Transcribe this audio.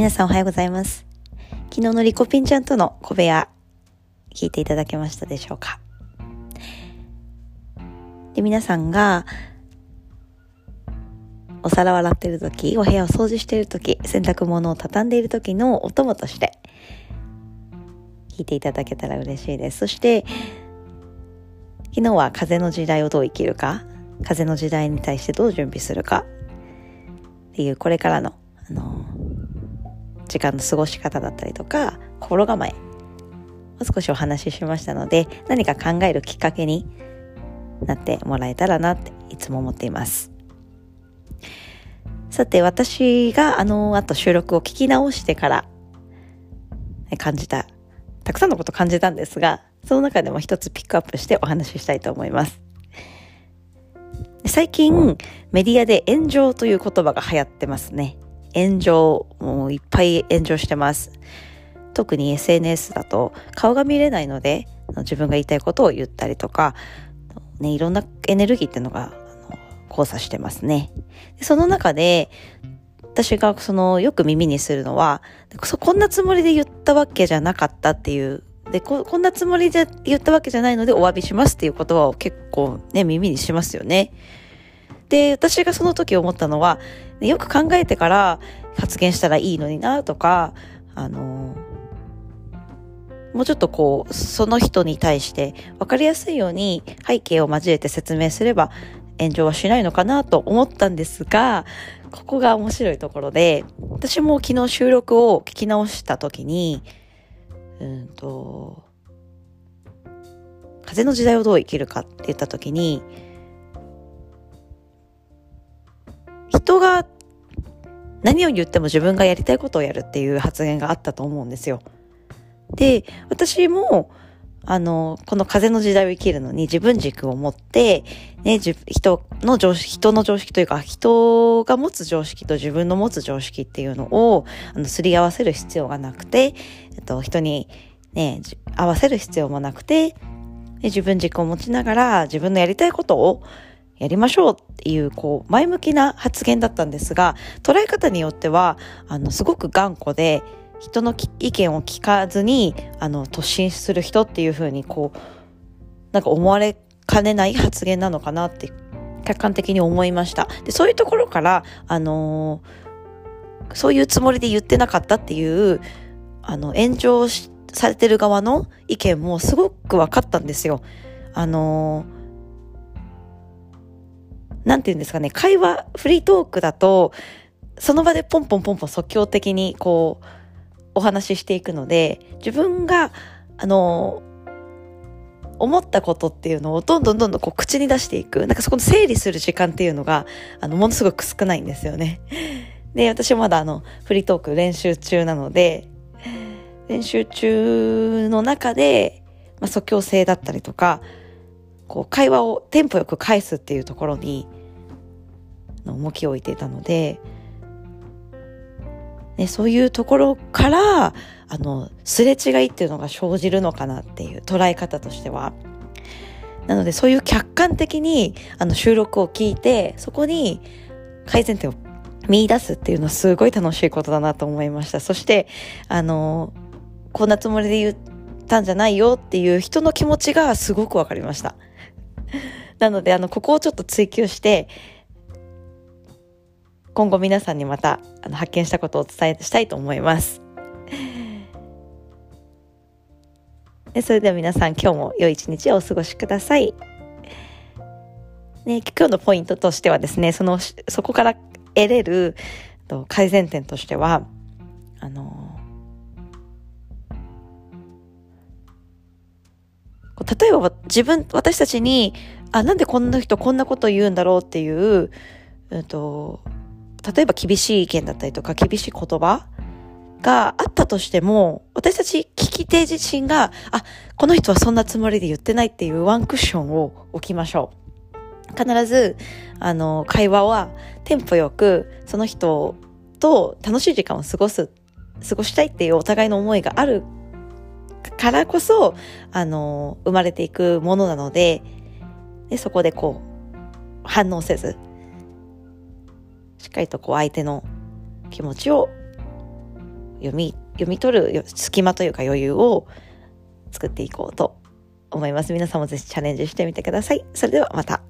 皆さんおはようございます。昨日のリコピンちゃんとの小部屋、聞いていただけましたでしょうかで、皆さんが、お皿を洗っている時、お部屋を掃除している時、洗濯物を畳んでいる時のお供として、聞いていただけたら嬉しいです。そして、昨日は風の時代をどう生きるか、風の時代に対してどう準備するか、っていうこれからの、あの、時間の過ごし方だったりとか、心構えを少しお話ししましたので、何か考えるきっかけになってもらえたらなっていつも思っています。さて、私があの後収録を聞き直してから感じた、たくさんのこと感じたんですが、その中でも一つピックアップしてお話ししたいと思います。最近、メディアで炎上という言葉が流行ってますね。炎上、もういっぱい炎上してます。特に SNS だと顔が見れないので、自分が言いたいことを言ったりとか、ね、いろんなエネルギーっていうのが交差してますね。その中で、私がそのよく耳にするのは、こんなつもりで言ったわけじゃなかったっていうでこ、こんなつもりで言ったわけじゃないのでお詫びしますっていう言葉を結構ね、耳にしますよね。で、私がその時思ったのは、よく考えてから発言したらいいのになとか、あの、もうちょっとこう、その人に対して分かりやすいように背景を交えて説明すれば炎上はしないのかなと思ったんですが、ここが面白いところで、私も昨日収録を聞き直した時に、うんと、風の時代をどう生きるかって言った時に、人が何を言っても自分がやりたいことをやるっていう発言があったと思うんですよ。で、私も、あの、この風の時代を生きるのに自分軸を持って、ね、人の常識、人の常識というか、人が持つ常識と自分の持つ常識っていうのを、あの、すり合わせる必要がなくて、えっと、人にね、合わせる必要もなくて、自分軸を持ちながら自分のやりたいことをやりましょうっていう、こう、前向きな発言だったんですが、捉え方によっては、あの、すごく頑固で、人の意見を聞かずに、あの、突進する人っていうふうに、こう、なんか思われかねない発言なのかなって、客観的に思いました。で、そういうところから、あのー、そういうつもりで言ってなかったっていう、あの、炎上されてる側の意見もすごく分かったんですよ。あのーなんて言うんですかね、会話、フリートークだと、その場でポンポンポンポン即興的にこう、お話ししていくので、自分が、あの、思ったことっていうのをどんどんどんどんこう口に出していく。なんかそこの整理する時間っていうのが、あの、ものすごく少ないんですよね。で、私まだあの、フリートーク練習中なので、練習中の中で、まあ、即興性だったりとか、こう会話をテンポよく返すっていうところにの重きを置いていたので、ね、そういうところからあのすれ違いっていうのが生じるのかなっていう捉え方としては。なのでそういう客観的にあの収録を聞いてそこに改善点を見出すっていうのはすごい楽しいことだなと思いました。そしてあのこんなつもりで言ったんじゃないよっていう人の気持ちがすごくわかりました。なので、あの、ここをちょっと追求して、今後皆さんにまたあの発見したことをお伝えしたいと思います。でそれでは皆さん今日も良い一日をお過ごしください。ね、今日のポイントとしてはですね、その、そこから得れる改善点としては、あの、例えば自分、私たちに、あ、なんでこんな人こんなこと言うんだろうっていう、うんと、例えば厳しい意見だったりとか厳しい言葉があったとしても、私たち聞き手自身が、あ、この人はそんなつもりで言ってないっていうワンクッションを置きましょう。必ず、あの、会話はテンポよく、その人と楽しい時間を過ごす、過ごしたいっていうお互いの思いがあるからこそ、あの、生まれていくものなので、でそこでこう、反応せず、しっかりとこう相手の気持ちを読み、読み取る隙間というか余裕を作っていこうと思います。皆さんもぜひチャレンジしてみてください。それではまた。